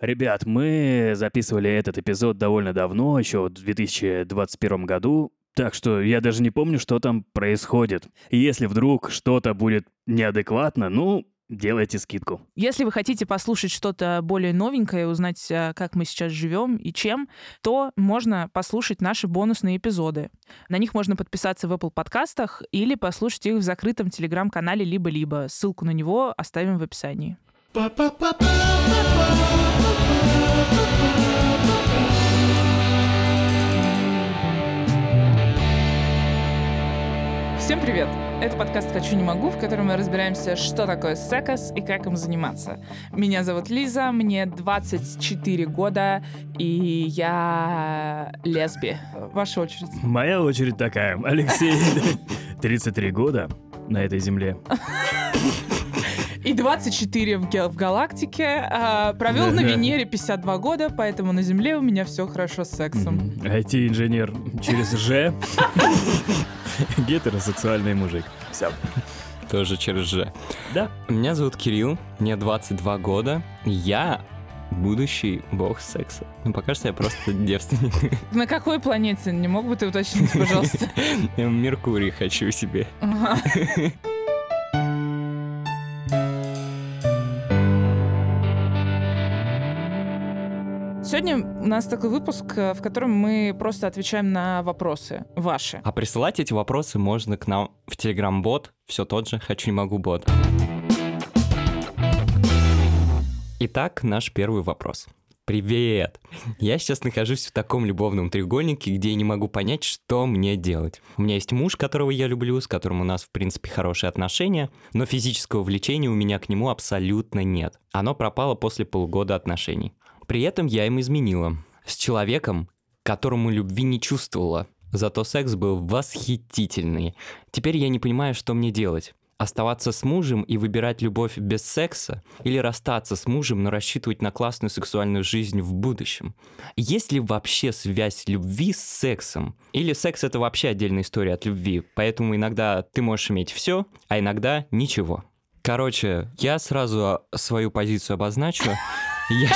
Ребят, мы записывали этот эпизод довольно давно, еще в 2021 году, так что я даже не помню, что там происходит. И если вдруг что-то будет неадекватно, ну, делайте скидку. Если вы хотите послушать что-то более новенькое, узнать, а, как мы сейчас живем и чем, то можно послушать наши бонусные эпизоды. На них можно подписаться в Apple подкастах или послушать их в закрытом телеграм-канале «Либо-либо». Ссылку на него оставим в описании. Всем привет! Это подкаст «Хочу, не могу», в котором мы разбираемся, что такое секс и как им заниматься. Меня зовут Лиза, мне 24 года, и я лесби. Ваша очередь. Моя очередь такая. Алексей, 33 года на этой земле. И 24 в, га- в галактике. а, провел на. Венере 52 года, поэтому на Земле у меня все хорошо с сексом. IT-инженер через Ж. Гетеросексуальный мужик. Все. Тоже через Ж. Да. Меня зовут Кирилл, мне 22 года. Я будущий бог секса. Ну, пока что я просто девственник. На какой планете? Не мог бы ты уточнить, пожалуйста? Меркурий хочу себе. Сегодня у нас такой выпуск, э, в котором мы просто отвечаем на вопросы ваши. А присылать эти вопросы можно к нам в Telegram-бот, все тот же «Хочу, не могу» бот. Итак, наш первый вопрос. Привет! Я сейчас нахожусь в таком любовном треугольнике, где я не могу понять, что мне делать. У меня есть муж, которого я люблю, с которым у нас, в принципе, хорошие отношения, но физического влечения у меня к нему абсолютно нет. Оно пропало после полугода отношений. При этом я им изменила. С человеком, которому любви не чувствовала. Зато секс был восхитительный. Теперь я не понимаю, что мне делать. Оставаться с мужем и выбирать любовь без секса? Или расстаться с мужем, но рассчитывать на классную сексуальную жизнь в будущем? Есть ли вообще связь любви с сексом? Или секс это вообще отдельная история от любви? Поэтому иногда ты можешь иметь все, а иногда ничего. Короче, я сразу свою позицию обозначу. Я,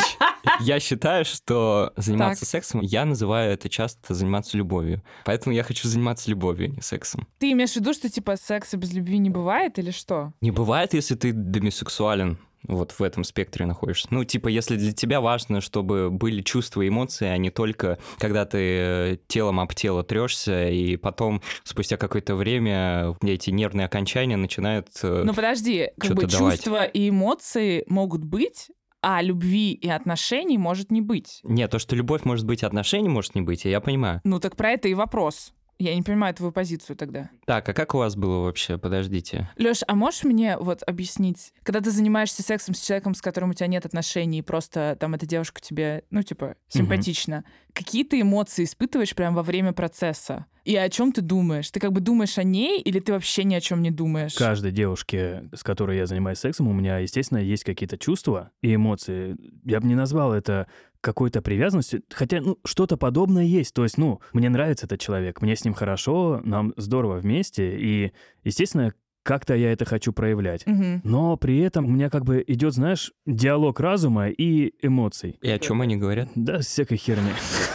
я считаю, что заниматься Так. сексом, я называю это часто заниматься любовью. Поэтому я хочу заниматься любовью, а не сексом. Ты имеешь в виду, что типа секса без любви не бывает или что? Не бывает, если ты демисексуален, вот в этом спектре находишься. Ну, типа, если для тебя важно, чтобы были чувства и эмоции, а не только когда ты э, телом об тело трешься, и потом, спустя какое-то время, эти нервные окончания начинают... э, Ну подожди, как бы давать. чувства и эмоции могут быть, а любви и отношений может не быть. Нет, то, что любовь может быть, отношений может не быть, я понимаю. Ну так про это и вопрос. Я не понимаю твою позицию тогда. Так, а как у вас было вообще? Подождите. Лёш, а можешь мне вот объяснить, когда ты занимаешься сексом с человеком, с которым у тебя нет отношений, просто там эта девушка тебе, ну, типа, симпатична, какие ты эмоции испытываешь прямо во время процесса? И о чем ты думаешь? Ты как бы думаешь о ней, или ты вообще ни о чем не думаешь? Каждой девушке, с которой я занимаюсь сексом, у меня, естественно, есть какие-то чувства и эмоции. Я бы не назвал это какой-то привязанностью, хотя, ну, что-то подобное есть. То есть, ну, мне нравится этот человек, мне с ним хорошо, нам здорово вместе, и, естественно, как-то я это хочу проявлять. Мгм. Но при этом у меня как бы идет, знаешь, диалог разума и эмоций. И о чем они говорят? Да, всякой херни.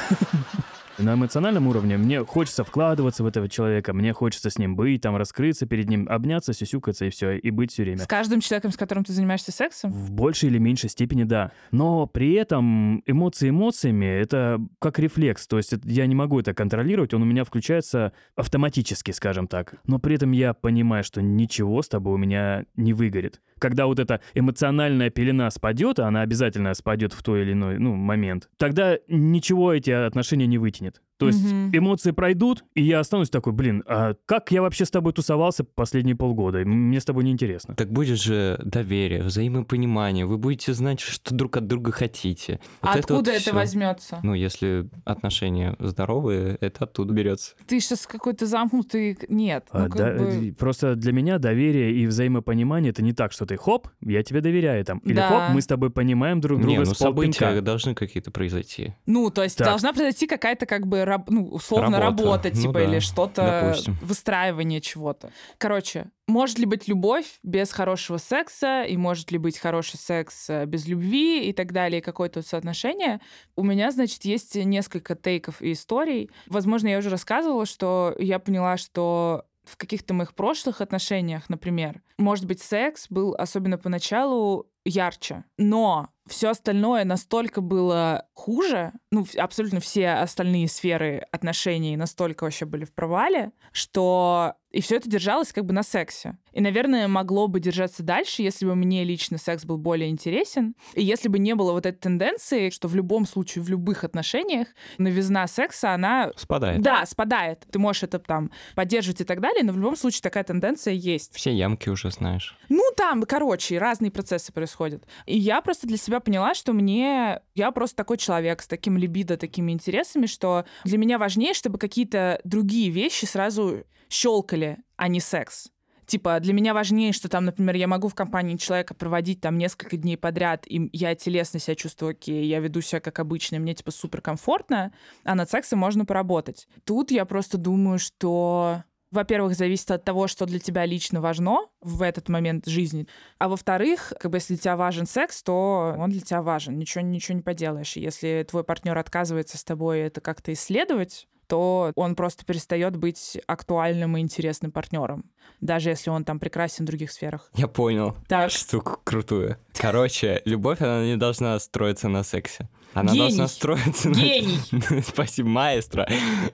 На эмоциональном уровне мне хочется вкладываться в этого человека, мне хочется с ним быть, там раскрыться перед ним, обняться, сюсюкаться и все, и быть все время. С каждым человеком, с которым ты занимаешься сексом? В большей или меньшей степени да. Но при этом эмоции эмоциями это как рефлекс. То есть я не могу это контролировать, он у меня включается автоматически, скажем так. Но при этом я понимаю, что ничего с тобой у меня не выгорит. Когда вот эта эмоциональная пелена спадет, а она обязательно спадет в той или иной ну, момент, тогда ничего эти отношения не вытянет. То есть Мгм. эмоции пройдут, и я останусь такой, блин, а как я вообще с тобой тусовался последние полгода? Мне с тобой неинтересно. Так будет же доверие, взаимопонимание, вы будете знать, что друг от друга хотите. Вот А вот откуда это всё. возьмется? Ну, если отношения здоровые, это оттуда берется. Ты сейчас какой-то замкнутый... Нет. А, ну, как да, бы- э, Просто для меня доверие и взаимопонимание это не так, что ты хоп, я тебе доверяю там. Или Да. хоп, мы с тобой понимаем друг друга Не, ну с полпинка. события должны какие-то произойти. Ну, то есть Так. должна произойти какая-то как бы раб- ну, условно Работа. работа, Ну типа, да, или что-то, допустим. выстраивание чего-то. Короче, может ли быть любовь без хорошего секса, и может ли быть хороший секс э, без любви и так далее, какое-то соотношение? У меня, значит, есть несколько тейков и историй. Возможно, я уже рассказывала, что я поняла, что в каких-то моих прошлых отношениях, например, может быть, секс был, особенно поначалу, ярче. Но все остальное настолько было хуже, ну, абсолютно все остальные сферы отношений настолько вообще были в провале, что и все это держалось как бы на сексе. И, наверное, могло бы держаться дальше, если бы мне лично секс был более интересен, и если бы не было вот этой тенденции, что в любом случае, в любых отношениях новизна секса, она Спадает. да, спадает. Ты можешь это там поддерживать и так далее, но в любом случае такая тенденция есть. Все ямки уже знаешь. Ну, там, короче, разные процессы происходят. И я просто для себя поняла, что мне... Я просто такой человек с таким либидо, такими интересами, что для меня важнее, чтобы какие-то другие вещи сразу щелкали, а не секс. Типа, для меня важнее, что там, например, я могу в компании человека проводить там несколько дней подряд, и я телесно себя чувствую окей, я веду себя как обычно, и мне типа супер комфортно, а над сексом можно поработать. Тут я просто думаю, что во-первых, зависит от того, что для тебя лично важно в этот момент жизни. А во-вторых, как бы если для тебя важен секс, то он для тебя важен. Ничего, ничего не поделаешь. Если твой партнер отказывается с тобой это как-то исследовать, то он просто перестает быть актуальным и интересным партнером, даже если он там прекрасен в других сферах. Я понял. Так, Штуку крутую. Короче, любовь, она не должна строиться на сексе. Она Гений. должна строиться на... гений! Спасибо, маэстро.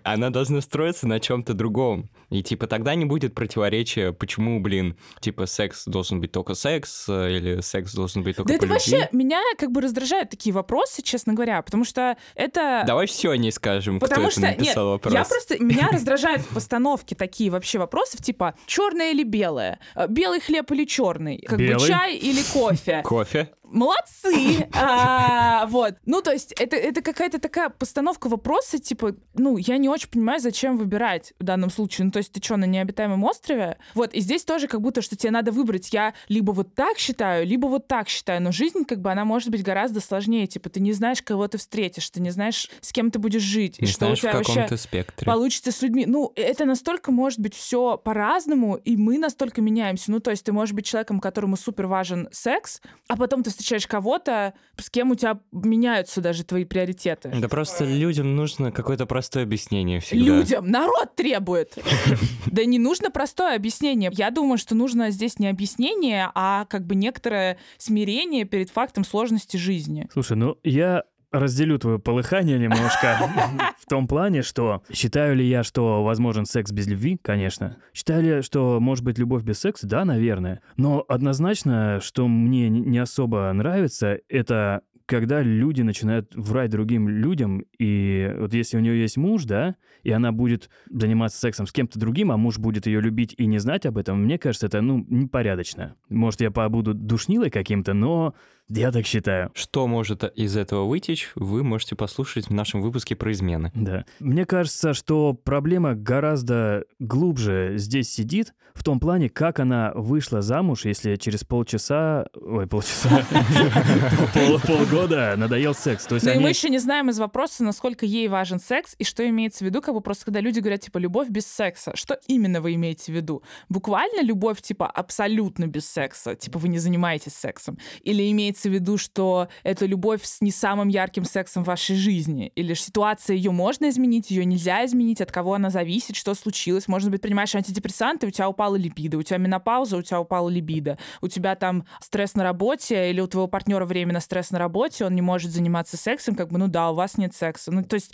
Она должна строиться на чем-то другом. И типа тогда не будет противоречия, почему, блин, типа секс должен быть только секс, э, или секс должен быть только Да по это любви. вообще меня как бы раздражают такие вопросы, честно говоря, потому что это... Давай все не скажем, Потому кто что, это написал нет, вопрос. я просто, меня раздражают в постановке такие вообще вопросов, типа, черное или белое, Э, белый хлеб или черный, как бы Белый. чай или кофе. Кофе? Молодцы! А, Вот. Ну, то есть, это, это какая-то такая постановка вопроса, типа, ну, я не очень понимаю, зачем выбирать в данном случае. Ну, то есть, ты что, на необитаемом острове? Вот, и здесь тоже как будто, что тебе надо выбрать. Я либо вот так считаю, либо вот так считаю. Но жизнь, как бы, она может быть гораздо сложнее. Типа, ты не знаешь, кого ты встретишь, ты не знаешь, с кем ты будешь жить, и Не что знаешь, у тебя в каком-то вообще спектре. получится с людьми. Ну, это настолько может быть все по-разному, и мы настолько меняемся. Ну, то есть ты можешь быть человеком, которому супер важен секс, а потом ты встречаешь кого-то, с кем у тебя меняются даже твои приоритеты. Да просто людям нужно какое-то простое объяснение всегда. Людям народ требует. Да не нужно простое объяснение. Я думаю, что нужно здесь не объяснение, а как бы некоторое смирение перед фактом сложности жизни. Слушай, ну я разделю твое полыхание немножко в том плане, что считаю ли я, что возможен секс без любви? Конечно. Считаю ли, что может быть любовь без секса? Да, наверное. Но однозначно, что мне не особо нравится, это когда люди начинают врать другим людям, и вот если у нее есть муж, да, и она будет заниматься сексом с кем-то другим, а муж будет ее любить и не знать об этом, мне кажется, это, ну, непорядочно. Может, я побуду душнилой каким-то, но я так считаю. Что может из этого вытечь, вы можете послушать в нашем выпуске про измены. Да. Мне кажется, что проблема гораздо глубже здесь сидит, в том плане, как она вышла замуж, если через полчаса... Ой, полчаса... пол- Полгода надоел секс. То есть и они... мы еще не знаем из вопроса, насколько ей важен секс и что имеется в виду, как бы просто когда люди говорят, типа, любовь без секса. Что именно вы имеете в виду? Буквально любовь, типа, абсолютно без секса? Типа, вы не занимаетесь сексом? Или имеется в виду, что это любовь с не самым ярким сексом в вашей жизни? Или ж ситуация, ее можно изменить, ее нельзя изменить, от кого она зависит, что случилось? Может быть, принимаешь антидепрессанты, у тебя упала либидо, у тебя менопауза, у тебя упала либидо, у тебя там стресс на работе, или у твоего партнера временно стресс на работе, он не может заниматься сексом, как бы, ну да, у вас нет секса. Ну, то есть,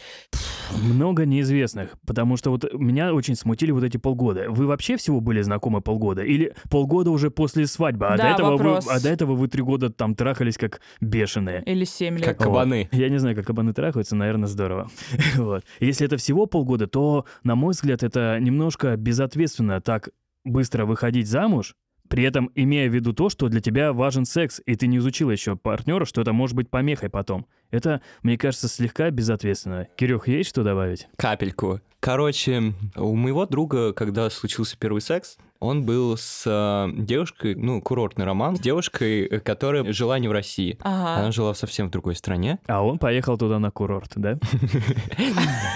Много неизвестных, потому что вот меня очень смутили вот эти полгода. Вы вообще всего были знакомы полгода? Или полгода уже после свадьбы? А, Да, до, этого вы, а до этого вы три года там трахались как бешеные? или 7 лет. Как кабаны. Я не знаю, как кабаны трахаются, наверное, здорово. вот. Если это всего полгода, то, на мой взгляд, это немножко безответственно так быстро выходить замуж, при этом имея в виду то, что для тебя важен секс, и ты не изучила еще партнера, что это может быть помехой потом. Это, мне кажется, слегка безответственно. Кирюх, есть что добавить? Капельку. Короче, у моего друга, когда случился первый секс, Он был с э, девушкой, ну, курортный роман, с девушкой, э, которая жила не в России. Ага. Она жила совсем в другой стране. А он поехал туда на курорт, да?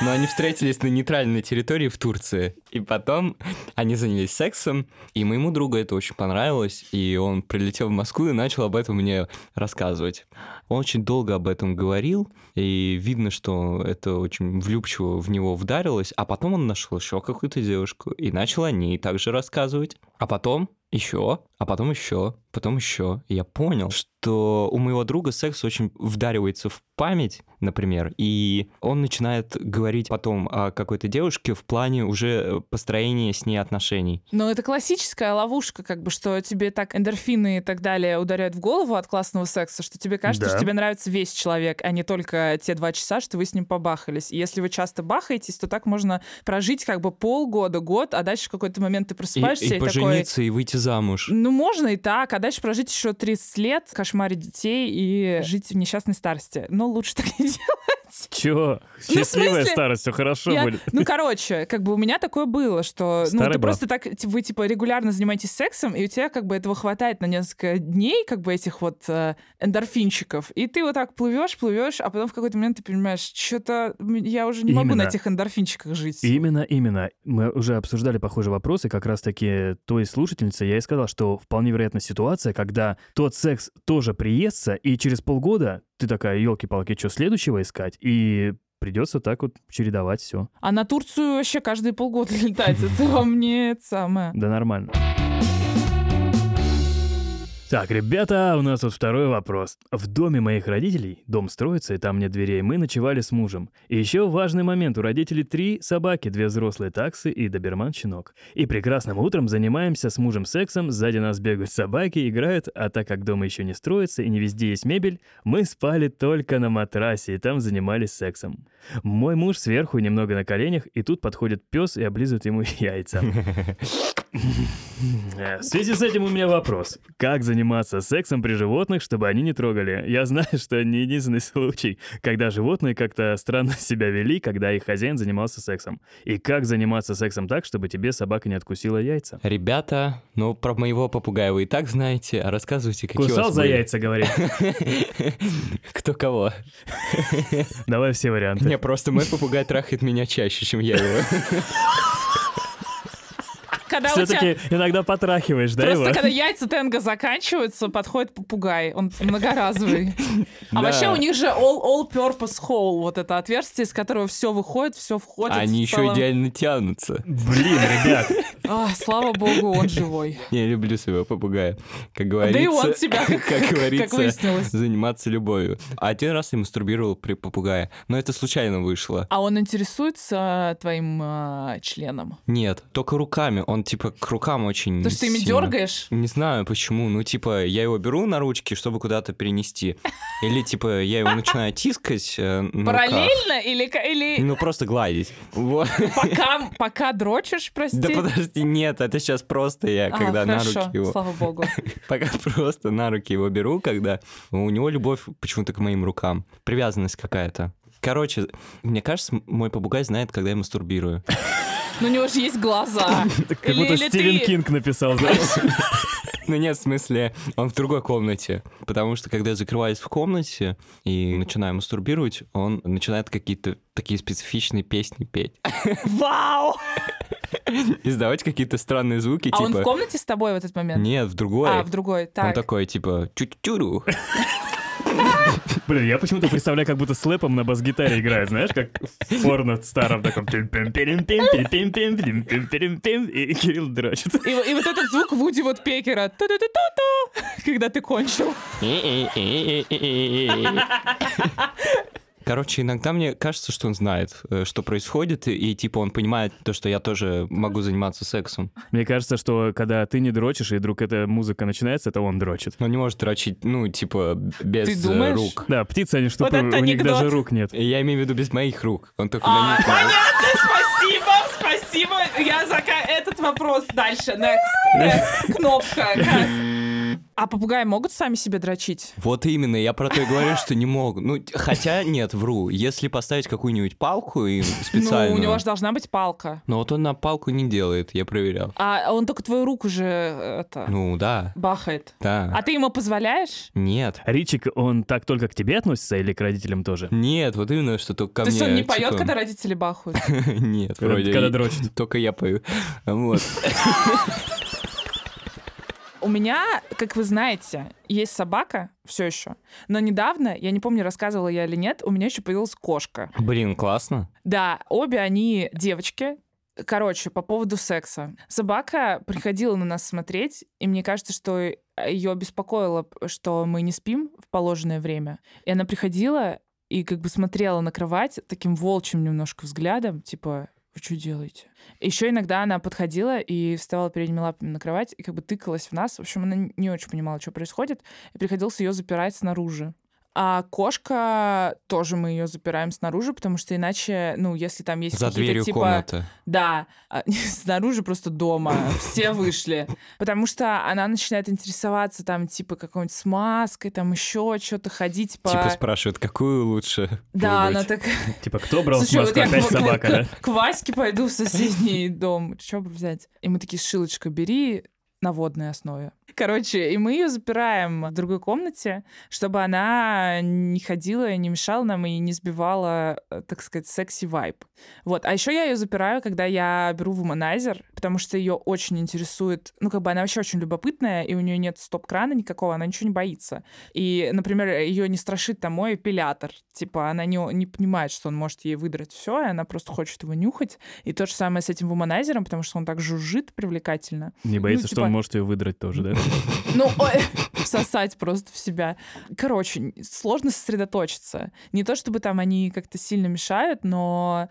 Но они встретились на нейтральной территории в Турции. И потом они занялись сексом, и моему другу это очень понравилось, и он прилетел в Москву и начал об этом мне рассказывать. Он очень долго об этом говорил, и видно, что это очень влюбчиво в него вдарилось, а потом он нашел еще какую-то девушку и начал о ней также рассказывать. А потом еще, а потом еще, потом еще. И я понял, что у моего друга секс очень вдаривается в память, например, и он начинает говорить потом о какой-то девушке в плане уже построения с ней отношений. Ну, это классическая ловушка, как бы, что тебе так эндорфины и так далее ударяют в голову от классного секса, что тебе кажется, Да. что тебе нравится весь человек, а не только те два часа, что вы с ним побахались. И если вы часто бахаетесь, то так можно прожить как бы полгода, год, а дальше в какой-то момент ты И, просыпаешься и и, такой... пожениться, и выйти замуж. Ну, можно и так, а дальше прожить еще 30 лет, кошмарить детей и жить в несчастной старости. Но лучше так не делать. Чё? Ну, Счастливая смысле, старость, все хорошо Я- будет. Ну, короче, как бы у меня такое было, что ну, Старый ты баб. просто так, вы типа регулярно занимаетесь сексом, и у тебя как бы этого хватает на несколько дней, как бы этих вот э, эндорфинчиков, и ты вот так плывешь, плывешь, а потом в какой-то момент ты понимаешь, что-то я уже не могу на Именно. этих эндорфинчиках жить. Именно, именно. Мы уже обсуждали похожие вопросы, как раз-таки той слушательнице я и сказал, что вполне вероятна ситуация, когда тот секс тоже приестся, и через полгода ты такая, елки-палки, что следующего искать? И придется так вот чередовать все. А на Турцию вообще каждые полгода летать, это вам не самое. Да нормально. Так, ребята, у нас тут второй вопрос. В доме моих родителей, дом строится, и там нет дверей, мы ночевали с мужем. И еще важный момент, у родителей три собаки, две взрослые таксы и доберман-щенок. И прекрасным утром занимаемся с мужем сексом, сзади нас бегают собаки, играют, а так как дома еще не строится и не везде есть мебель, мы спали только на матрасе и там занимались сексом. Мой муж сверху немного на коленях, и тут подходит пес и облизывает ему яйца. Э, В связи с этим у меня вопрос. Как заниматься сексом при животных, чтобы они не трогали? Я знаю, что не единственный случай, когда животные как-то странно себя вели, когда их хозяин занимался сексом. И как заниматься сексом так, чтобы тебе собака не откусила яйца? Ребята, ну про моего попугая вы и так знаете, а рассказывайте, какие у Кусал вас за были. яйца, говорит. Кто кого? Давай все варианты. Не, просто мой попугай трахает меня чаще, чем я его. Когда у тебя Все-таки иногда потрахиваешь, да, Просто его? когда яйца тенга заканчиваются, подходит попугай. Он многоразовый. А вообще у них же all, all purpose hole, вот это отверстие, из которого все выходит, все входит. Они еще идеально тянутся. Блин, ребят, А, слава богу, он живой. Я люблю своего попугая. Как Да и говорится, он тебя, как, говорится, выяснилось. заниматься любовью. Один раз я мастурбировал при попугае, но это случайно вышло. А он интересуется твоим а, членом? Нет, только руками. Он типа к рукам очень То есть ты ими сильно. дергаешь? Не знаю почему. Ну, типа, я его беру на ручки, чтобы куда-то перенести. Или, типа, я его начинаю тискать э. Параллельно или, или Ну, просто гладить. Вот. пока, пока дрочишь, прости? Да подожди, нет, это сейчас просто я, А, когда на руки его... слава богу. Пока просто на руки его беру, когда у него любовь почему-то к моим рукам. Привязанность какая-то. Короче, мне кажется, мой попугай знает, когда я мастурбирую. Но у него же есть глаза. как будто Стивен Кинг написал, знаешь? Ну нет, в смысле, он в другой комнате. Потому что, когда я закрываюсь в комнате и начинаю мастурбировать, он начинает какие-то такие специфичные песни петь. Вау! Издавать какие-то странные звуки, А он в типа... комнате с тобой в этот момент? Нет, в другой. А, в другой. Он Так. такой, типа, чу-чу-чуру. Блин, я почему-то представляю, как будто слэпом на бас-гитаре играет, знаешь, как в порно старом таком. И Кирилл дрочит. И, и вот этот звук Вуди вот Пекера. Ту -ту -ту когда ты кончил. Короче, иногда мне кажется, что он знает, э, что происходит, и, типа он понимает то, что я тоже могу заниматься сексом. Мне кажется, что когда ты не дрочишь, и вдруг эта музыка начинается, это он дрочит. Он не может дрочить, ну, типа, без Ты э, думаешь? рук. Да, птицы, они что, Вот у них анекдот. даже рук нет. Я имею в виду без моих рук. Он только А, на них. понятно, спасибо, спасибо. Я зака... Этот вопрос дальше. Next, next. Кнопка. А попугаи могут сами себе дрочить? Вот именно, я про то и говорю, что не могут. Ну, хотя нет, вру. Если поставить какую-нибудь палку и специально... Ну, у него же должна быть палка. Но вот он на палку не делает, я проверял. А он только твою руку же это Ну, да, бахает. да. А ты ему позволяешь? Нет. Ричик, он так только к тебе относится или к родителям тоже? Нет, вот именно, что только ко То мне. есть он не поет, типа, когда родители бахают? Нет, вроде. когда дрочит. Только я пою. Вот. У меня, как вы знаете, есть собака все еще. Но недавно, я не помню, рассказывала я или нет, у меня еще появилась кошка. Блин, классно. Да, обе они девочки. Короче, по поводу секса. Собака приходила на нас смотреть, и мне кажется, что ее беспокоило, что мы не спим в положенное время. И она приходила и как бы смотрела на кровать таким волчьим немножко взглядом, типа, вы что делаете? Еще иногда она подходила и вставала передними лапами на кровать и как бы тыкалась в нас. В общем, она не очень понимала, что происходит, и приходилось ее запирать снаружи. А кошка тоже мы ее запираем снаружи, потому что иначе, ну, если там есть За какие-то дверью типа комната. да, а, снаружи просто дома, все вышли. Потому что она начинает интересоваться там, типа, какой-нибудь смазкой, там еще что-то ходить по... Типа спрашивает, какую лучше да, она так... Типа, кто брал смазку? Опять собака, к Ваське пойду в соседний дом. Что бы взять? И мы такие, шилочка, бери на водной основе. Короче, и мы ее запираем в другой комнате, чтобы она не ходила, не мешала нам и не сбивала, э, так сказать, секси-вайб. Вот. А еще я ее запираю, когда я беру вуманайзер, потому что ее очень интересует, ну, как бы она вообще очень любопытная, и у нее нет стоп-крана никакого, она ничего не боится. И, например, ее не страшит там мой эпилятор. Типа, она не, не понимает, что он может ей выдрать все, и она просто хочет его нюхать. И то же самое с этим вуманайзером, потому что он так жужжит привлекательно. Не боится, что типа- он может ее выдрать тоже, да? Ну, всосать просто в себя. Короче, сложно сосредоточиться. Не то чтобы там они как-то сильно мешают, но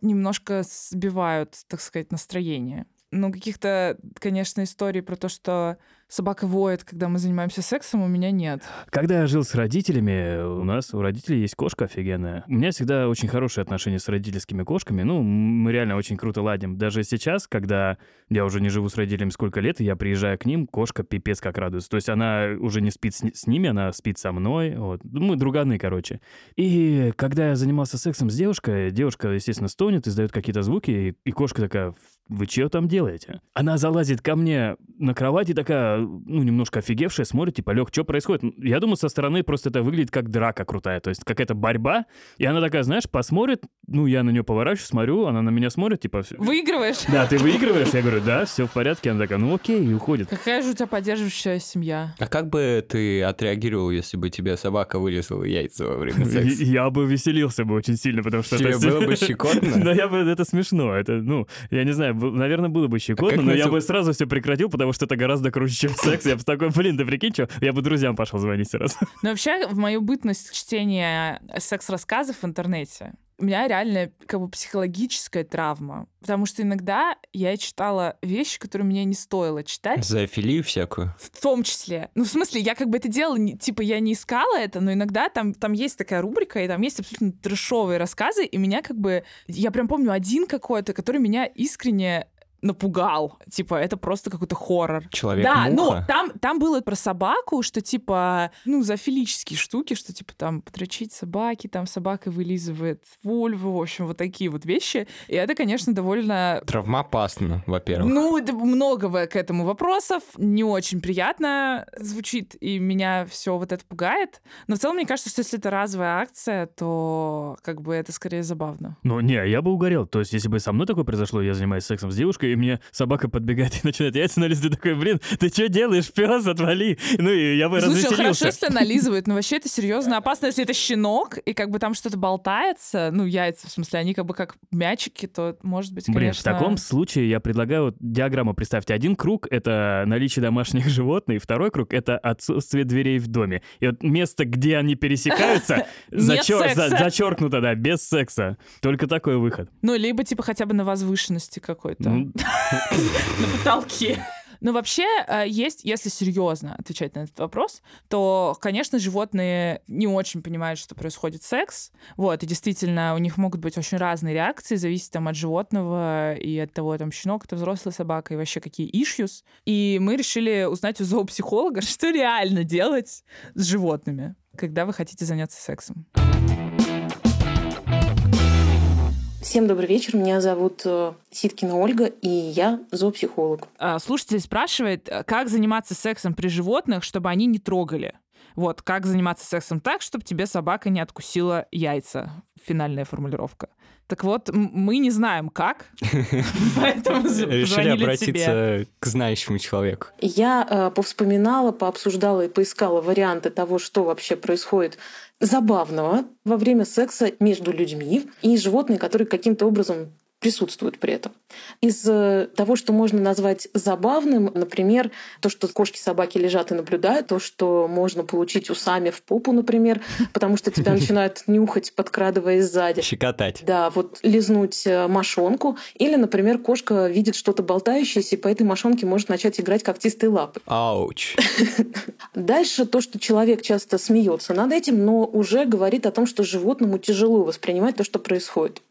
немножко сбивают, так сказать, настроение. Ну, каких-то, конечно, историй про то, что собака воет, когда мы занимаемся сексом, у меня нет. Когда я жил с родителями, у нас у родителей есть кошка офигенная. У меня всегда очень хорошие отношения с родительскими кошками. Ну, мы реально очень круто ладим. Даже сейчас, когда я уже не живу с родителями сколько лет, и я приезжаю к ним, кошка пипец как радуется. То есть она уже не спит с, с ними, она спит со мной. Вот. Мы друганы, короче. И когда я занимался сексом с девушкой, девушка, естественно, стонет, издает какие-то звуки, и, и кошка такая, вы что там делаете? Она залазит ко мне на кровать и такая, ну, немножко офигевшая, смотрит, типа, Лех, что происходит? Я думаю, со стороны просто это выглядит как драка крутая, то есть какая-то борьба, и она такая, знаешь, посмотрит, ну, я на нее поворачиваюсь, смотрю, она на меня смотрит, типа, «Всё- Выигрываешь? да, ты выигрываешь? Я говорю, да, все в порядке. Она такая, ну окей, и уходит. Какая же у тебя поддерживающая семья? А как бы ты отреагировал, если бы тебе собака вылезала яйца во время секса? Я бы веселился бы очень сильно, потому что... Тебе это- было бы щекотно? Да, я бы, это смешно. Это, ну, я не знаю, наверное, было бы щекотно, как но я бы сразу все прекратил, потому что это гораздо круче, чем секс. Я бы такой, блин, ты прикинь, что? Я бы друзьям пошел звонить сразу. Но вообще, в мою бытность чтения секс-рассказов в интернете, у меня реально как бы психологическая травма. Потому что иногда я читала вещи, которые мне не стоило читать. Зоофилию всякую? В том числе. Ну, в смысле, я как бы это делала, не- типа, я не искала это, но иногда там, там есть такая рубрика, и там есть абсолютно трешовые рассказы, и меня как бы... Я прям помню один какой-то, который меня искренне напугал. Типа, это просто какой-то хоррор. Да, ну, там, там было про собаку, что типа, ну, зоофилические штуки, что типа там подрочить собаки, там собака вылизывает вульву, в общем, вот такие вот вещи. И это, конечно, довольно Травмоопасно, во-первых. ну, это много к этому вопросов. Не очень приятно звучит, и меня все вот это пугает. Но в целом, мне кажется, что если это разовая акция, то как бы это скорее забавно. Ну, не, я бы угорел. То есть, если бы со мной такое произошло, я занимаюсь сексом с девушкой, и мне собака подбегает и начинает яйца налезть, ты такой, блин, ты что делаешь, пес, отвали. Ну, и я бы Слушай, развеселился. хорошо, если нализывают, но вообще это серьезно опасно, если это щенок, и как бы там что-то болтается, ну, яйца, в смысле, они как бы как мячики, то, может быть, Блин, конечно... в таком случае я предлагаю вот диаграмму представьте. Один круг — это наличие домашних животных, второй круг — это отсутствие дверей в доме. И вот место, где они пересекаются, зачер- за- зачеркнуто, да, без секса. Только такой выход. Ну, либо типа хотя бы на возвышенности какой-то. Ну, На потолке. Ну, вообще, э, есть, если серьезно отвечать на этот вопрос, то, конечно, животные не очень понимают, что происходит секс. Вот, и действительно, у них могут быть очень разные реакции, зависит там от животного и от того, там, щенок это взрослая собака, и вообще какие issues. И мы решили узнать у зоопсихолога, что реально делать с животными, когда вы хотите заняться сексом. Всем добрый вечер. Меня зовут э, Ситкина Ольга, и я зоопсихолог. А, слушатель спрашивает, э, как заниматься сексом при животных, чтобы они не трогали. Вот, как заниматься сексом так, чтобы тебе собака не откусила яйца. Финальная формулировка. Так вот, мы не знаем, как, поэтому Решили обратиться к знающему человеку. Я э, повспоминала, пообсуждала и поискала варианты того, что вообще происходит забавного во время секса между людьми и животные, которые каким-то образом присутствуют при этом. Из э, того, что можно назвать забавным, например, то, что кошки, собаки лежат и наблюдают, то, что можно получить усами в попу, например, потому что тебя начинают нюхать, подкрадываясь сзади. Щекотать. Да, вот лизнуть э, мошонку. Или, например, кошка видит что-то болтающееся, и по этой мошонке может начать играть когтистой лапы. Ауч. Дальше то, что человек часто смеется над этим, но уже говорит о том, что животному тяжело воспринимать то, что происходит.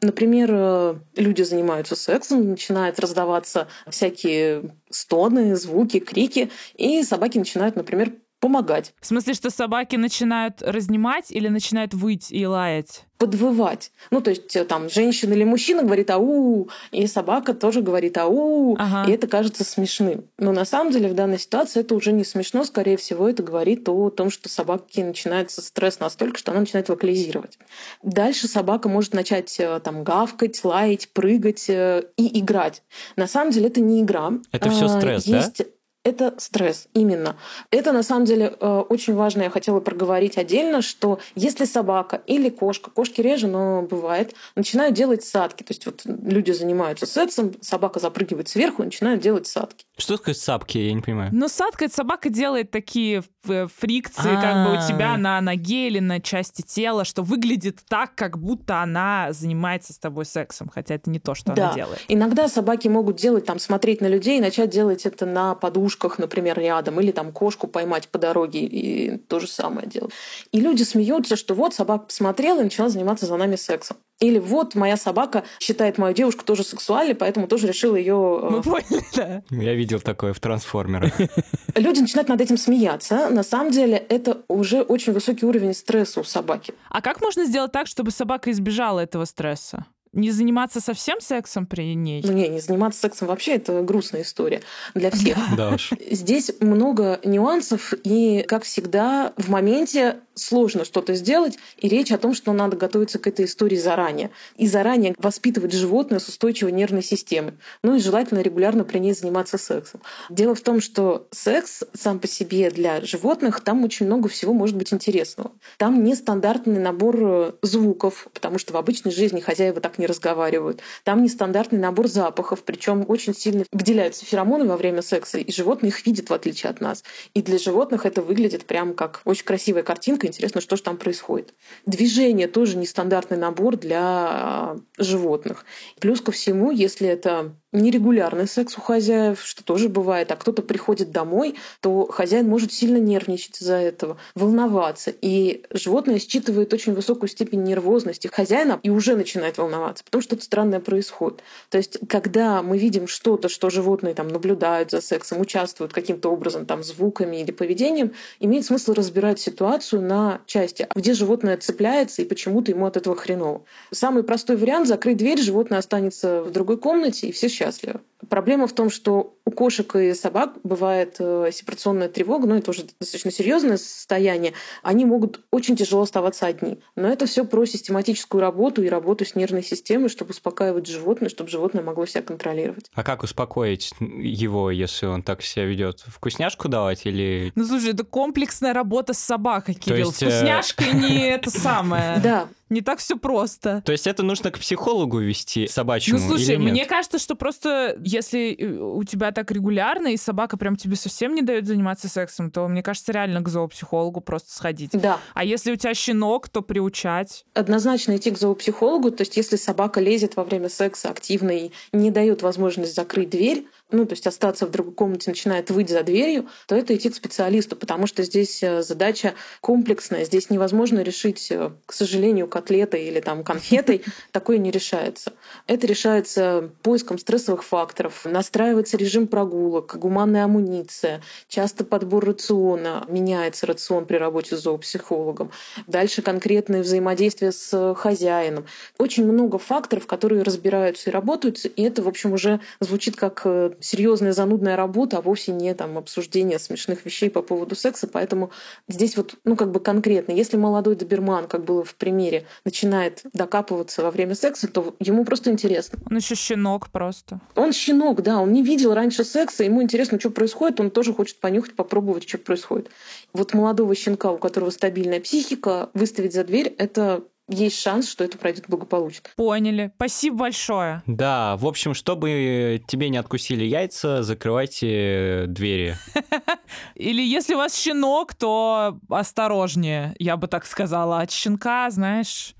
Например, э, люди занимаются сексом, начинают раздаваться всякие стоны, звуки, крики, и собаки начинают, например, помогать. В смысле, что собаки начинают разнимать или начинают выть и лаять? подвывать. Ну, то есть э, там женщина или мужчина говорит «ау», и собака тоже говорит «ау», ага. и это кажется смешным. Но на самом деле в данной ситуации это уже не смешно, скорее всего, это говорит о том, что собаке начинается стресс настолько, что она начинает вокализировать. Дальше собака может начать э, там гавкать, лаять, прыгать э, и играть. На самом деле это не игра. Это все стресс, Есть... да? Это стресс, именно. Это на самом деле э, очень важно, я хотела проговорить отдельно, что если собака или кошка, кошки реже, но бывает, начинают делать садки, то есть вот люди занимаются сексом, собака запрыгивает сверху и начинают делать садки. Что такое сапки, я не понимаю. Ну, садка, это собака делает такие э, фрикции, как бы у тебя а. на ноге или на части тела, что выглядит так, как будто она занимается с тобой сексом, хотя это не то, что да. она делает. Иногда собаки могут делать, там, смотреть на людей и начать делать это на подушках, например, рядом, или там кошку поймать по дороге и то же самое делать. И люди смеются, что вот собака посмотрела и начала заниматься за нами сексом. Или вот моя собака считает мою девушку тоже сексуальной, поэтому тоже решила ее... Э, Мы поняли, да. Я видел такое в трансформерах. Люди начинают над этим смеяться. На самом деле это уже очень высокий уровень стресса у собаки. А как можно сделать так, чтобы собака избежала этого стресса? Не заниматься совсем сексом при ней? Не, не заниматься сексом вообще это грустная история для всех. Да уж. Здесь много нюансов, и, как всегда, в моменте сложно что-то сделать, и речь о том, что надо готовиться к этой истории заранее. И заранее воспитывать животное с устойчивой нервной системой. Ну и желательно регулярно при ней заниматься сексом. Дело в том, что секс сам по себе для животных, там очень много всего может быть интересного. Там нестандартный набор э, звуков, потому что в обычной жизни хозяева так не разговаривают. Там нестандартный набор запахов, причем очень сильно выделяются феромоны во время секса, и животные их видят в отличие от нас. И для животных это выглядит прям как очень красивая картинка, интересно, что же там происходит. Движение тоже нестандартный набор для а, животных. Плюс ко всему, если это нерегулярный секс у хозяев, что тоже бывает, а кто-то приходит домой, то хозяин может сильно нервничать из-за этого, волноваться. И животное считывает очень высокую степень нервозности хозяина и уже начинает волноваться, потому что что-то странное происходит. То есть, когда мы видим что-то, что животные там наблюдают за сексом, участвуют каким-то образом там звуками или поведением, имеет смысл разбирать ситуацию на части, где животное цепляется и почему-то ему от этого хреново. Самый простой вариант — закрыть дверь, животное останется в другой комнате, и все счастливы. Проблема в том, что у кошек и собак бывает э, сепарационная тревога, ну это уже достаточно серьезное состояние. Они могут очень тяжело оставаться одни. Но это все про систематическую работу и работу с нервной системой, чтобы успокаивать животное, чтобы животное могло себя контролировать. А как успокоить его, если он так себя ведет? Вкусняшку давать или... Ну слушай, это комплексная работа с собакой, Кирилл. есть, э, Вкусняшка не это самое. Да, не так все просто. То есть это нужно к психологу вести собачьему Ну, слушай, или нет? мне кажется, что просто если э, у тебя так регулярно, и собака прям тебе совсем не дает заниматься сексом, то, мне кажется, реально к зоопсихологу просто сходить. Да. А если у тебя щенок, то приучать. Однозначно идти к зоопсихологу, то есть если собака лезет во время секса активно и не дает возможность закрыть дверь, ну, то есть остаться в другой комнате, начинает выть за дверью, то это идти к специалисту, потому что здесь э, задача комплексная. Здесь невозможно решить, э, к сожалению, котлетой или там конфетой. Такое не решается. Это решается поиском стрессовых факторов, настраивается режим прогулок, гуманная амуниция, часто подбор рациона, меняется рацион при работе с зоопсихологом. Дальше конкретное взаимодействие с хозяином. Очень много факторов, которые разбираются и работают, и это, в общем, уже звучит как э, серьезная занудная работа, а вовсе не там обсуждение смешных вещей по поводу секса. Поэтому здесь вот, ну, как бы конкретно, если молодой доберман, как было в примере, начинает докапываться во время секса, то ему просто интересно. Он еще щенок просто. Он щенок, да, он не видел раньше секса, ему интересно, что происходит, он тоже хочет понюхать, попробовать, что происходит. Вот молодого щенка, у которого стабильная психика, выставить за дверь — это есть шанс, что это пройдет благополучно. Поняли. Спасибо большое. Да, в общем, чтобы тебе не откусили яйца, закрывайте двери. Или если у вас щенок, то осторожнее, я бы так сказала. От щенка, знаешь,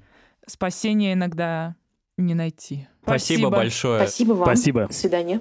спасения иногда не найти. Спасибо, Спасибо. большое. Спасибо вам. Спасибо. До свидания.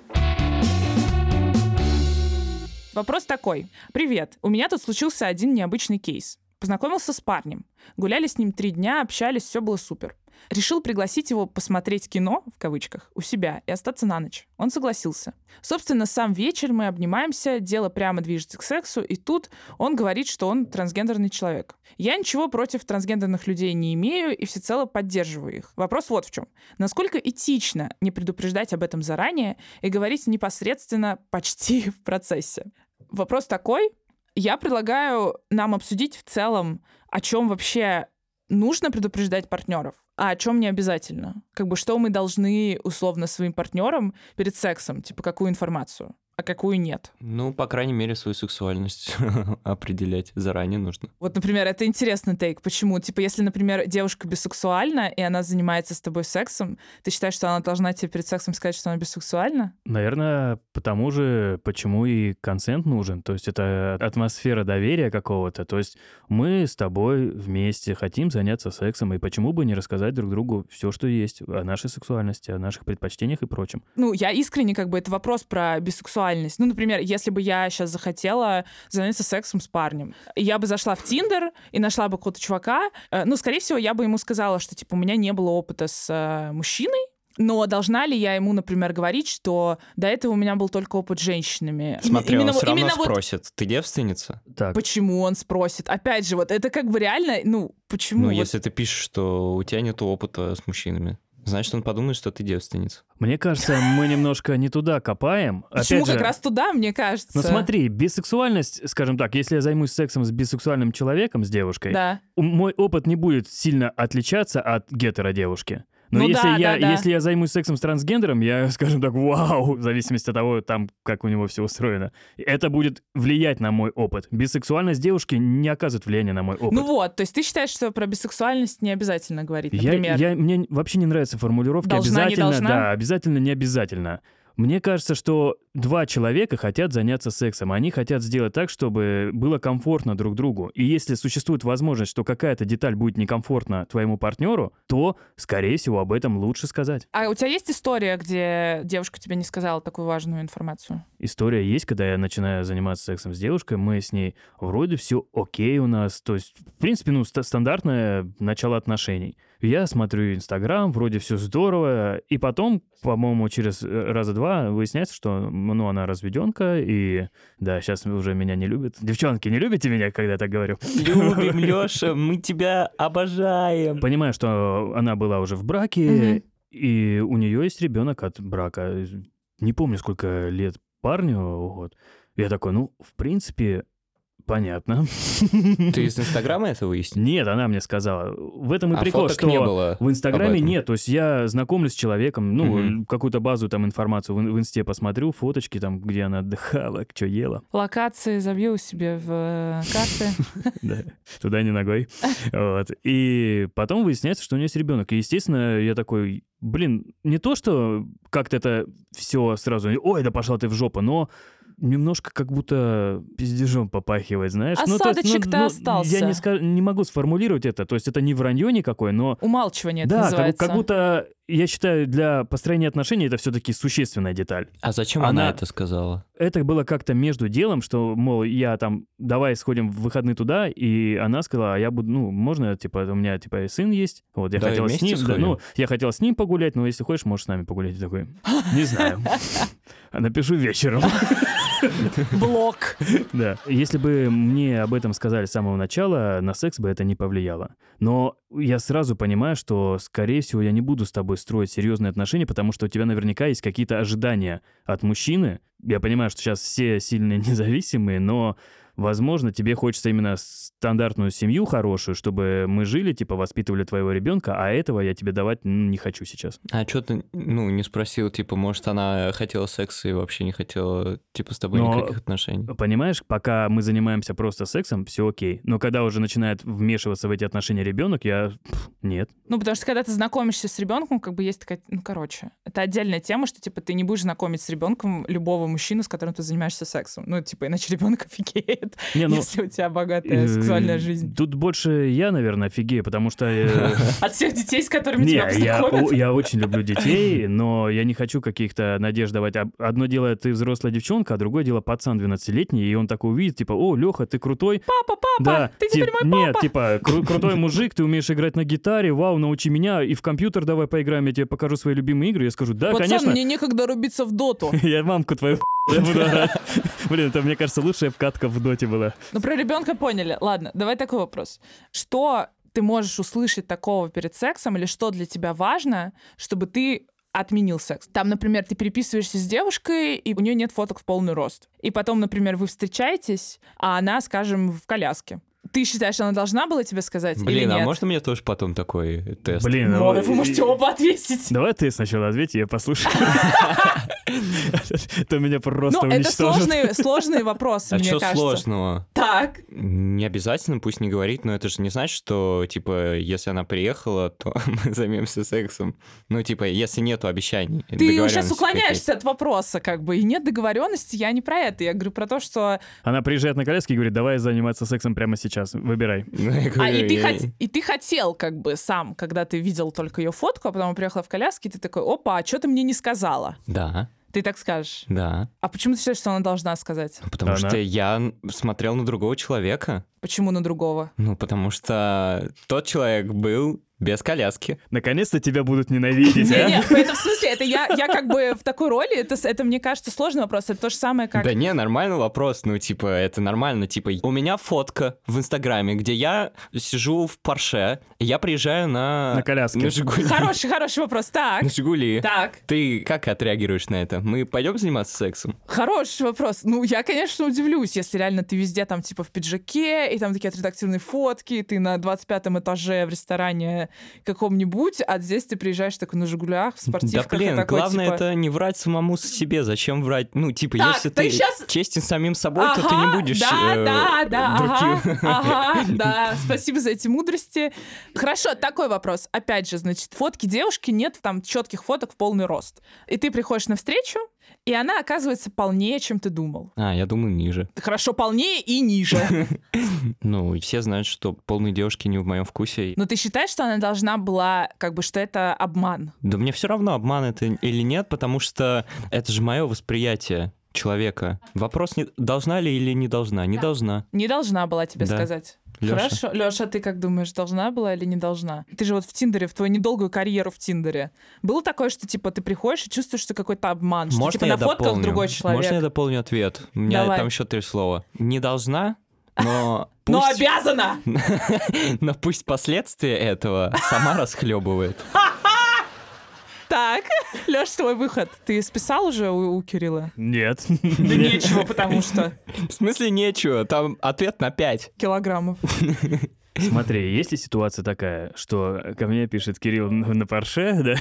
Вопрос такой. Привет. У меня тут случился один необычный кейс. Познакомился с парнем. Гуляли с ним три дня, общались, все было супер. Решил пригласить его посмотреть кино, в кавычках, у себя и остаться на ночь. Он согласился. Собственно, сам вечер мы обнимаемся, дело прямо движется к сексу, и тут он говорит, что он трансгендерный человек. Я ничего против трансгендерных людей не имею и всецело поддерживаю их. Вопрос вот в чем. Насколько этично не предупреждать об этом заранее и говорить непосредственно почти в процессе? Вопрос такой, я предлагаю нам обсудить в целом, о чем вообще нужно предупреждать партнеров, а о чем не обязательно. Как бы что мы должны условно своим партнерам перед сексом, типа какую информацию а какую нет. Ну, по крайней мере, свою сексуальность определять заранее нужно. Вот, например, это интересный тейк. Почему? Типа, если, например, девушка бисексуальна, и она занимается с тобой сексом, ты считаешь, что она должна тебе перед сексом сказать, что она бисексуальна? Наверное, потому же, почему и консент нужен. То есть это атмосфера доверия какого-то. То есть мы с тобой вместе хотим заняться сексом, и почему бы не рассказать друг другу все, что есть о нашей сексуальности, о наших предпочтениях и прочем. Ну, я искренне, как бы, это вопрос про бисексуальность сексуальность. Ну, например, если бы я сейчас захотела заняться сексом с парнем, я бы зашла в Тиндер и нашла бы какого-то чувака, э, ну, скорее всего, я бы ему сказала, что, типа, у меня не было опыта с э, мужчиной, но должна ли я ему, например, говорить, что до этого у меня был только опыт с женщинами? Смотри, именно, он все равно спросит, вот... ты девственница? Так. Почему он спросит? Опять же, вот это как бы реально, ну, почему? Ну, вот... если ты пишешь, что у тебя нет опыта с мужчинами. Значит, он подумает, что ты девственница. Мне кажется, мы немножко не туда копаем. Почему Опять как раз туда, мне кажется? Ну смотри, бисексуальность, скажем так, если я займусь сексом с бисексуальным человеком, с девушкой, да. мой опыт не будет сильно отличаться от гетеродевушки. Но ну, если, да, я, да, да. если я займусь сексом с трансгендером, я, скажем так, вау, в зависимости от того, там, как у него все устроено. Это будет влиять на мой опыт. Бисексуальность девушки не оказывает влияния на мой опыт. Ну вот, то есть ты считаешь, что про бисексуальность не обязательно говорить, например? Я, я, мне вообще не нравятся формулировки должна, обязательно, не должна? да, обязательно, не обязательно. Мне кажется, что два человека хотят заняться сексом. Они хотят сделать так, чтобы было комфортно друг другу. И если существует возможность, что какая-то деталь будет некомфортна твоему партнеру, то, скорее всего, об этом лучше сказать. А у тебя есть история, где девушка тебе не сказала такую важную информацию? История есть, когда я начинаю заниматься сексом с девушкой, мы с ней вроде все окей у нас. То есть, в принципе, ну, стандартное начало отношений. Я смотрю Инстаграм, вроде все здорово, и потом, по-моему, через э, раза два выясняется, что, ну, она разведенка, и, да, сейчас уже меня не любят. Девчонки, не любите меня, когда я так говорю? Любим, Леша, мы тебя обожаем. Понимаю, что она была уже в браке, и у нее есть ребенок от брака. Не помню, сколько лет парню, вот. Я такой, ну, в принципе, Понятно. Ты из Инстаграма это выяснил? Нет, она мне сказала. В этом и а прикол, что не было в Инстаграме нет. То есть я знакомлюсь с человеком, ну, угу. какую-то базу там информацию в, в Инсте посмотрю, фоточки там, где она отдыхала, что ела. Локации забью себе в э, карты. Да, туда не ногой. Вот. И потом выясняется, что у нее есть ребенок. И, естественно, я такой, блин, не то, что как-то это все сразу, ой, да пошла ты в жопу, но немножко как будто пиздежом попахивает, знаешь. Ну, то есть, ну, Осадочек-то ну, остался. Я не, ска- не могу сформулировать это, то есть это не вранье никакое, но Умалчивание это да, как, как будто я считаю, для построения отношений это все-таки существенная деталь. А зачем Она- она это сказала? Это было как-то между делом, что, мол, я там, давай сходим в выходные туда, и она сказала, а я буду, ну, можно, типа, у меня, типа, сын есть, вот, я Давай хотел с ним, да, ну, я хотел с ним погулять, но если хочешь, можешь с нами погулять. Я такой, не знаю. Напишу вечером. Блок. Да. Если бы мне об этом сказали с самого начала, на секс бы это не повлияло. Но я сразу понимаю, что, скорее всего, я не буду с тобой строить серьезные отношения, потому что у тебя наверняка есть какие-то ожидания от мужчины. Я понимаю, что сейчас все сильно независимые, но, возможно, тебе хочется именно стандартную семью хорошую, чтобы мы жили, типа, воспитывали твоего ребенка, а этого я тебе давать ну, не хочу сейчас. А что ты, ну, не спросил, типа, может, она хотела секса и вообще не хотела, типа, с тобой Но- никаких отношений? Понимаешь, пока мы занимаемся просто сексом, все окей. Но когда уже начинает вмешиваться в эти отношения ребенок, я... пф, Нет. Ну, потому что когда ты знакомишься с ребенком, как бы есть такая, ну, короче, это отдельная тема, что типа ты не будешь знакомить с ребенком любого мужчину, с которым ты занимаешься сексом. Ну, типа, иначе ребенок офигеет, Не, ну, если у тебя богатая сексуальная э, жизнь. Тут больше я, наверное, офигею, потому что... э, От всех детей, с которыми тебя познакомят. я очень люблю детей, но я не хочу каких-то надежд давать. Одно дело, ты взрослая девчонка, а другое дело пацан 12-летний, и он такой увидит, типа, о, Леха, ты крутой. Папа, папа, ты теперь мой Нет, типа, кру- крутой мужик, ты умеешь играть на гитаре, вау, научи меня, и в компьютер давай поиграем, я тебе покажу свои любимые игры. Я скажу, да, Пацан, конечно. мне некогда рубиться в доту. Я мамку твою. Блин, это, мне кажется, лучшая вкатка в доте была. Ну, про ребенка поняли. Ладно, давай такой вопрос. Что ты можешь услышать такого перед сексом, или что для тебя важно, чтобы ты отменил секс. Там, например, ты переписываешься с девушкой, и у нее нет фоток в полный рост. И потом, например, вы встречаетесь, а она, скажем, в коляске. Ты считаешь, она должна была тебе сказать или Блин, нет? а можно мне тоже потом такой тест? Блин, Ну, ну, вы можете оба ответить. Давай ты сначала ответь, я послушаю. Это меня просто Ну, это сложный, сложный вопрос, А мне что кажется. сложного? Так, Не обязательно, пусть не говорит, но это же не значит, что, типа, если она приехала, то мы займемся сексом. Ну, типа, если нету обещаний. ты сейчас уклоняешься от вопроса, как бы, и нет договоренности, я не про это. Я говорю про то, что... Она приезжает на коляске и говорит, давай заниматься сексом прямо сейчас, выбирай. каких-то. Ну, А, и ты, я- хот- и ты хотел, как бы, сам, когда ты видел только ее фотку, а потом приехала в коляске, ты такой, опа, а что ты мне не сказала? Да, Ты так скажешь. да. А почему ты считаешь, что она должна сказать? Потому Она- что я смотрел на другого человека. Почему на другого? Ну, потому что тот человек был без коляски. Наконец-то тебя будут ненавидеть, а? Не-не, это в смысле, это я, я как бы в такой роли, это, с- это мне кажется сложный вопрос. Это то же самое, как... Да не, нормальный вопрос. Ну, типа, это нормально. Типа, у меня фотка в Инстаграме, где я сижу в Порше, и я приезжаю на... На коляске. На Жигули. Хороший, хороший вопрос. Так, На Жигули. так. Ты как отреагируешь на это? Мы пойдем заниматься сексом? Хороший вопрос. Ну, я, конечно, удивлюсь, если реально ты везде там типа в пиджаке, и там такие отредактированные фотки, и ты на 25 этаже в ресторане каком-нибудь, а здесь ты приезжаешь такой на «Жигулях», в Да спортивках, и блин, такой, главное типа, это не врать самому себе. Зачем врать? Ну, типа, Так, если ты ты щас- честен самим собой, то ты Ага, не будешь Да, э, да, да, ага, другим. ага, да. Спасибо за эти мудрости. Хорошо, такой вопрос. Опять же, значит, фотки девушки нет там четких фоток в полный рост. И ты приходишь на встречу, и она оказывается полнее, чем ты думал. А, я думаю, ниже. Хорошо, полнее и ниже. Ну, и все знают, что полные девушки не в моем вкусе. Но ты считаешь, что она должна была, как бы, что это обман? Да мне все равно, обман это или нет, потому что это же мое восприятие человека. Вопрос, не, должна ли или не должна? Не должна. Не должна была тебе Да. сказать. Лёша. Хорошо. Леша, ты как думаешь, должна была или не должна? Ты же вот в Тиндере, в твою недолгую карьеру в Тиндере. Было такое, что типа ты приходишь и чувствуешь, что какой-то обман, что Можно типа я на фотках дополню? другой человек. Можно я дополню ответ? У меня Давай. там еще три слова. Не должна, но Но пусть, обязана! но пусть последствия этого сама расхлебывает. Так, Леш, твой выход. Ты списал уже у, у Кирилла? Нет. Да нечего, потому что В смысле нечего, там ответ на пять. килограммов. Смотри, есть ли ситуация такая, что ко мне пишет Кирилл на Порше, да,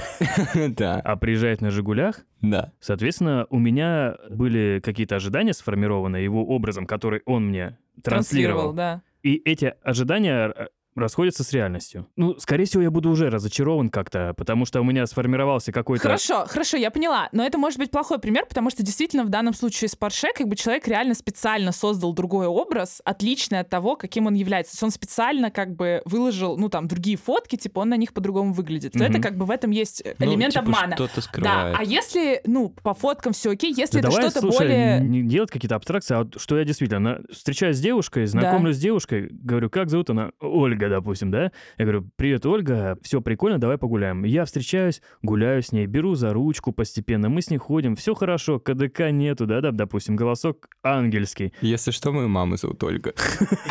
Да, а приезжает на Жигулях, да. Соответственно, у меня были какие-то ожидания сформированы его образом, который он мне Транслировал, транслировал. да. И эти ожидания э, расходятся с реальностью. Ну, скорее всего, я буду уже разочарован как-то, потому что у меня сформировался какой-то... Хорошо, хорошо, я поняла. Но это может быть плохой пример, потому что действительно в данном случае с Порше как бы человек реально специально создал другой образ, отличный от того, каким он является. То есть он специально как бы выложил, ну, там, другие фотки, типа он на них по-другому выглядит. То Мгм. это как бы в этом есть Ну, элемент типа, обмана. Что-то Да, скрывает. а если, ну, по фоткам все окей, если Да это давай, что-то слушай, более... не делать какие-то абстракции, а вот что я действительно на- встречаюсь с девушкой, знакомлюсь с девушкой, говорю, как зовут она? Ольга, допустим, да? Я говорю, привет, Ольга, все прикольно, давай погуляем. Я встречаюсь, гуляю с ней, беру за ручку постепенно, мы с ней ходим, все хорошо, КДК нету, да, да, допустим, голосок ангельский. Если что, мою маму зовут Ольга.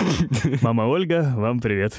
Мама Ольга, вам привет.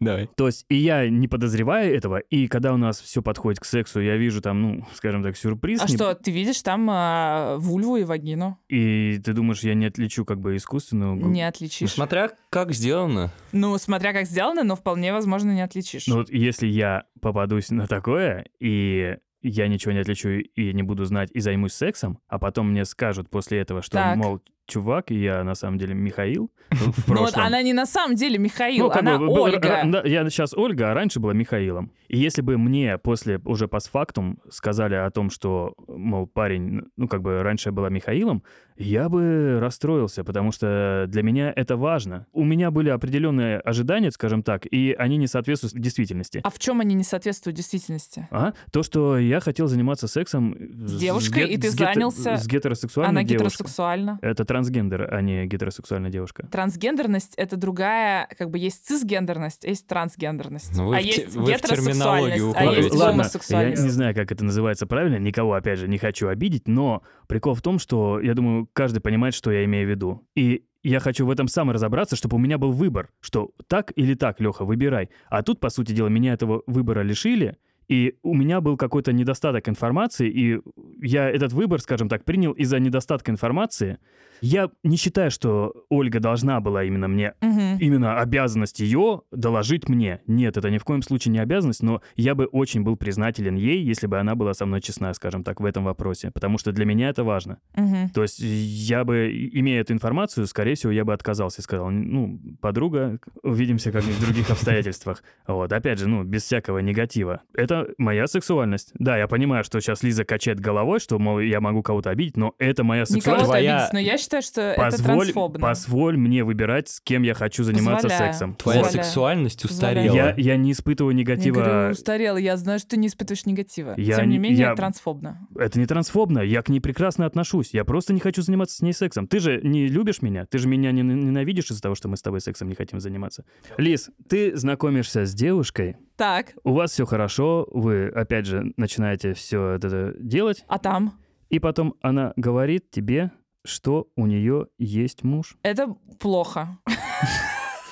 Давай. То есть и я не подозреваю этого, и когда у нас все подходит к сексу, я вижу там, ну, скажем так, сюрприз. А не- что, ты видишь там а, вульву и вагину? И ты думаешь, я не отличу как бы искусственную... Не Ну, отличишь. смотря как сделано. Ну, смотря как сделано, но вполне возможно не отличишь. Ну вот если я попадусь на такое, и я ничего не отличу и не буду знать, и займусь сексом, а потом мне скажут после этого, что, Так. мол, чувак, я на самом деле Михаил Ну вот она не на самом деле Михаил, Ну, она бы, Ольга. да, я сейчас Ольга, а раньше была Михаилом. И если бы мне после, уже постфактум, сказали о том, что, мол, парень, ну, как бы раньше была Михаилом, я бы расстроился, потому что для меня это важно. У меня были определенные ожидания, скажем так, и они не соответствуют действительности. А в чем они не соответствуют действительности? А? То, что я хотел заниматься сексом С девушкой, и ты с занялся- С гетеросексуальной Она девушкой. гетеросексуальна. Это трансгендер, а не гетеросексуальная девушка. Трансгендерность — это другая, как бы есть цисгендерность, есть трансгендерность. Ну, вы а в есть вы в терминологию гетеросексуальность, а есть. Ладно, я не знаю, как это называется правильно, никого, опять же, не хочу обидеть, но прикол в том, что, я думаю, каждый понимает, что я имею в виду. И я хочу в этом сам разобраться, чтобы у меня был выбор, что так или так, Леха, выбирай. А тут, по сути дела, меня этого выбора лишили, и у меня был какой-то недостаток информации, и я этот выбор, скажем так, принял из-за недостатка информации. Я не считаю, что Ольга должна была именно мне Мгм. именно обязанность ее доложить мне. Нет, это ни в коем случае не обязанность, но я бы очень был признателен ей, если бы она была со мной честна, скажем так, в этом вопросе, потому что для меня это важно. Мгм. То есть я бы, имея эту информацию, скорее всего, я бы отказался и сказал, ну, подруга, увидимся как-нибудь в других обстоятельствах. Вот, опять же, ну, без всякого негатива. Это моя сексуальность. Да, я понимаю, что сейчас Лиза качает головой, что, мол, я могу кого-то обидеть, но это моя Никого сексуальность. Твоя- обидеть, но я считаю, что это Позволь, трансфобно. позволь мне выбирать, с кем я хочу заниматься Позволяю. сексом. Твоя Позволяю. сексуальность устарела. Я, я не испытываю Я негатива. говорю, устарела, я знаю, что ты не испытываешь негатива. Я Тем не не- менее, я- трансфобно. Это не трансфобно, я к ней прекрасно отношусь. Я просто не хочу заниматься с ней сексом. Ты же не любишь меня? Ты же меня не ненавидишь из-за того, что мы с тобой сексом не хотим заниматься. Лиз, ты знакомишься с девушкой, Так, у вас все хорошо, вы опять же начинаете все это делать, а там? и потом она говорит тебе, что у нее есть муж. Это плохо.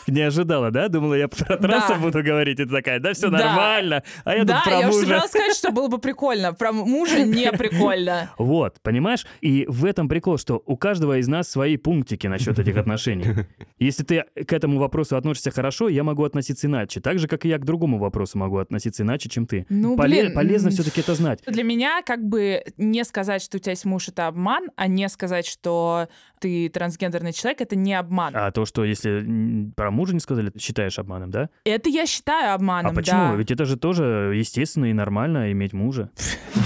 Не ожидала, да? Думала, я про трансов Да. буду говорить, и ты такая, да все Да. нормально, а я да, тут про я мужа. собиралась сказать, что было бы прикольно. Про мужа не прикольно. Вот, понимаешь? И в этом прикол, что у каждого из нас свои пунктики насчет этих отношений. Если ты к этому вопросу относишься хорошо, я могу относиться иначе. Так же, как и я к другому вопросу могу относиться иначе, чем ты. Ну, Поле- блин, полезно все-таки это знать. Для меня как бы не сказать, что у тебя есть муж, это обман, а не сказать, что ты трансгендерный человек, это не обман. А то, что если про мужа не сказали, ты считаешь обманом, да? Это я считаю обманом, а почему? да. Ведь это же тоже естественно и нормально иметь мужа.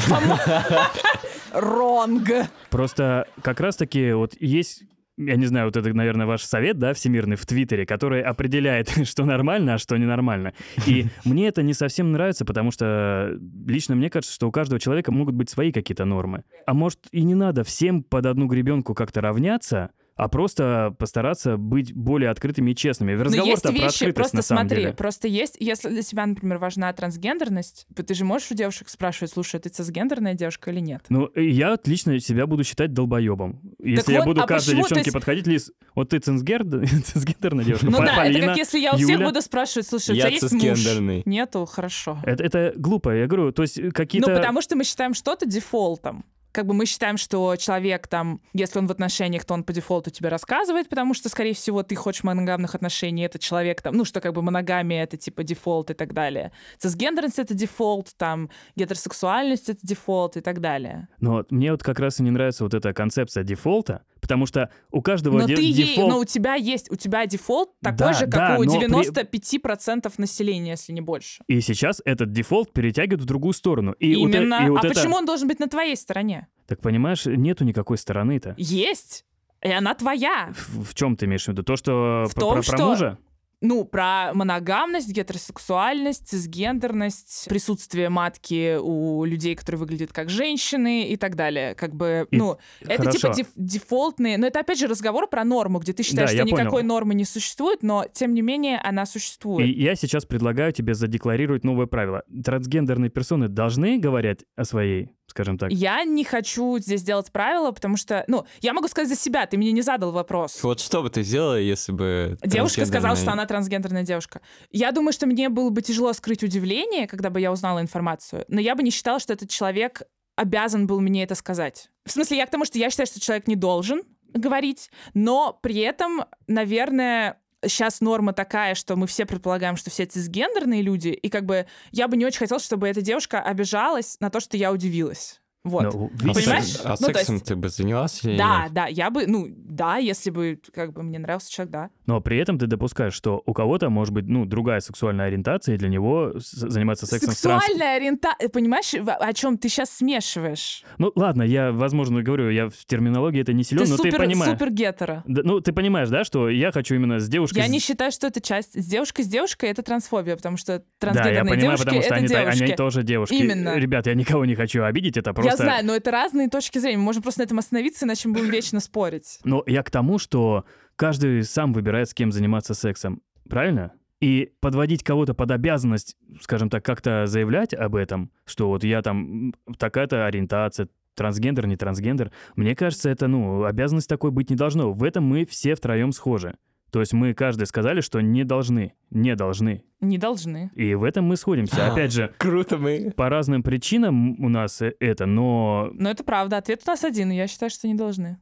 Ронг. Просто как раз-таки вот есть я не знаю, вот это, наверное, ваш совет, да, всемирный в Твиттере, который определяет, что нормально, а что ненормально. И мне это не совсем нравится, потому что лично мне кажется, что у каждого человека могут быть свои какие-то нормы. А может и не надо всем под одну гребенку как-то равняться, а просто постараться быть более открытыми и честными. Но есть Разговор-то про вещи, открытость просто на самом смотри, деле. просто есть, если для тебя, например, важна трансгендерность, ты же можешь у девушек спрашивать, слушай, ты цисгендерная девушка или нет? Ну, я лично себя буду считать долбоебом. Если я вот, буду а каждой почему, то девчонке есть- подходить, Лиз, вот ты цисгер- цисгендерная девушка, Ну да, это как если я у всех Юля. буду спрашивать, слушай, у Я тебя есть муж? Нету, хорошо. Это, это глупо, я говорю, то есть какие-то... Ну, потому что мы считаем что-то дефолтом. Как бы мы считаем, что человек там, если он в отношениях, то он по дефолту тебе рассказывает, потому что, скорее всего, ты хочешь моногамных отношений, этот человек там, ну, что как бы моногамия — это типа дефолт и так далее. Цисгендерность — это дефолт, там, гетеросексуальность — это дефолт и так далее. Но вот мне вот как раз и не нравится вот эта концепция дефолта, Потому что у каждого Но де- ты ей, дефолт... но у тебя есть, у тебя дефолт такой Да, же, как да, у но при- 95% населения, если не больше. И сейчас этот дефолт перетягивает в другую сторону. И вот Именно. и вот а это- почему он должен быть на твоей стороне? Так понимаешь, нету никакой стороны-то. Есть. И она твоя. В, чем ты имеешь в виду? То, что В про- том, про, про что- мужа? Ну, про моногамность, гетеросексуальность, цисгендерность, присутствие матки у людей, которые выглядят как женщины и так далее. Как бы, И- ну, это Хорошо. типа деф- дефолтные... Но это, опять же, разговор про норму, где ты считаешь, Да, что никакой понял. нормы не существует, но, тем не менее, она существует. И я сейчас предлагаю тебе задекларировать новое правило. Трансгендерные персоны должны говорить о своей, скажем так. Я не хочу здесь делать правила, потому что, ну, я могу сказать за себя, ты мне не задал вопрос. Вот что бы ты сделала, если бы... Девушка сказала, трансгендерная- что она трансгендерная девушка. Я думаю, что мне было бы тяжело скрыть удивление, когда бы я узнала информацию, но я бы не считала, что этот человек обязан был мне это сказать. В смысле, я к тому, что я считаю, что человек не должен говорить, но при этом, наверное, сейчас норма такая, что мы все предполагаем, что все цисгендерные люди, и как бы я бы не очень хотела, чтобы эта девушка обижалась на то, что я удивилась. Вот. Ну, А Понимаешь? секс- А Ну, то сексом есть- ты бы занялась или Да, нет? да, я бы, ну, да, если бы как бы мне нравился человек, да. Но при этом ты допускаешь, что у кого-то может быть, ну, другая сексуальная ориентация, и для него заниматься сексом с транс... Сексуальная ориентация. Понимаешь, о чем ты сейчас смешиваешь? Ну, ладно, я, возможно, говорю, я в терминологии это не силен, ты но супер, ты понимаешь. супер гетеро. Да, ну, ты понимаешь, да, что я хочу именно с девушкой... Я с- не считаю, что это часть. С девушкой с девушкой это трансфобия, потому что Да, трансгендерные я понимаю, девушки потому что это они, девушки. они тоже девушки. Именно. Ребят, я никого не хочу обидеть, это Я просто... знаю, но это разные точки зрения. Мы можем просто на этом остановиться, иначе мы будем вечно спорить. Но я к тому, что каждый сам выбирает, с кем заниматься сексом. Правильно? И подводить кого-то под обязанность, скажем так, как-то заявлять об этом, что вот я там такая-то ориентация, трансгендер, не трансгендер, мне кажется, это, ну, обязанность такой быть не должно. В этом мы все втроем схожи. То есть мы каждый сказали, что не должны, не должны. Не должны. И в этом мы сходимся. Опять же, Круто мы. по разным причинам у нас э- это, но Но это правда. Ответ у нас один, и я считаю, что не должны.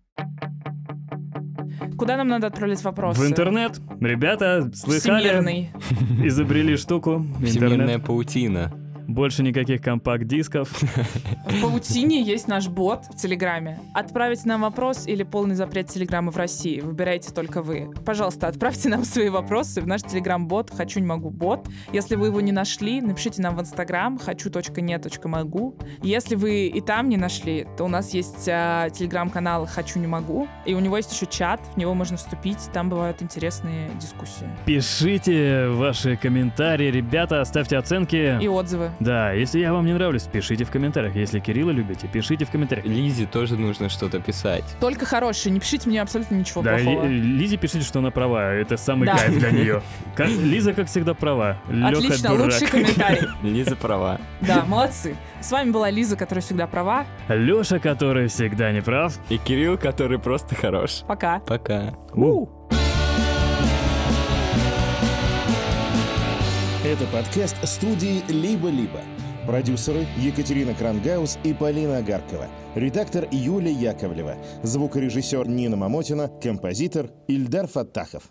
Куда нам надо отправлять вопросы? в интернет, ребята, слыхали, Всемирный. изобрели штуку, Всемирная паутина. Больше никаких компакт-дисков. В паутине есть наш бот в Телеграме. Отправить нам вопрос или полный запрет Телеграма в России. Выбирайте только вы. Пожалуйста, отправьте нам свои вопросы в наш Телеграм-бот «Хочу, не могу» бот. Если вы его не нашли, напишите нам в Инстаграм хочу.не.могу. Если вы и там не нашли, то у нас есть а, Телеграм-канал «Хочу, не могу». И у него есть еще чат, в него можно вступить. Там бывают интересные дискуссии. Пишите ваши комментарии, ребята, ставьте оценки. И отзывы. Да, если я вам не нравлюсь, пишите в комментариях. Если Кирилла любите, пишите в комментариях. Лизе тоже нужно что-то писать. Только хорошие, не пишите мне абсолютно ничего Да, плохого. Ли- Лизе пишите, что она права. Это самый Да. кайф для нее. Как, Лиза, как всегда, права. Лёха Отлично, дурак. лучший комментарий. Лиза права. Да, молодцы. С вами была Лиза, которая всегда права. Лёша, который всегда не прав. И Кирилл, который просто хорош. Пока. Пока. У. Это подкаст студии «Либо-либо». Продюсеры Екатерина Крангаус и Полина Агаркова. Редактор Юлия Яковлева. Звукорежиссер Нина Мамотина. Композитор Ильдар Фаттахов.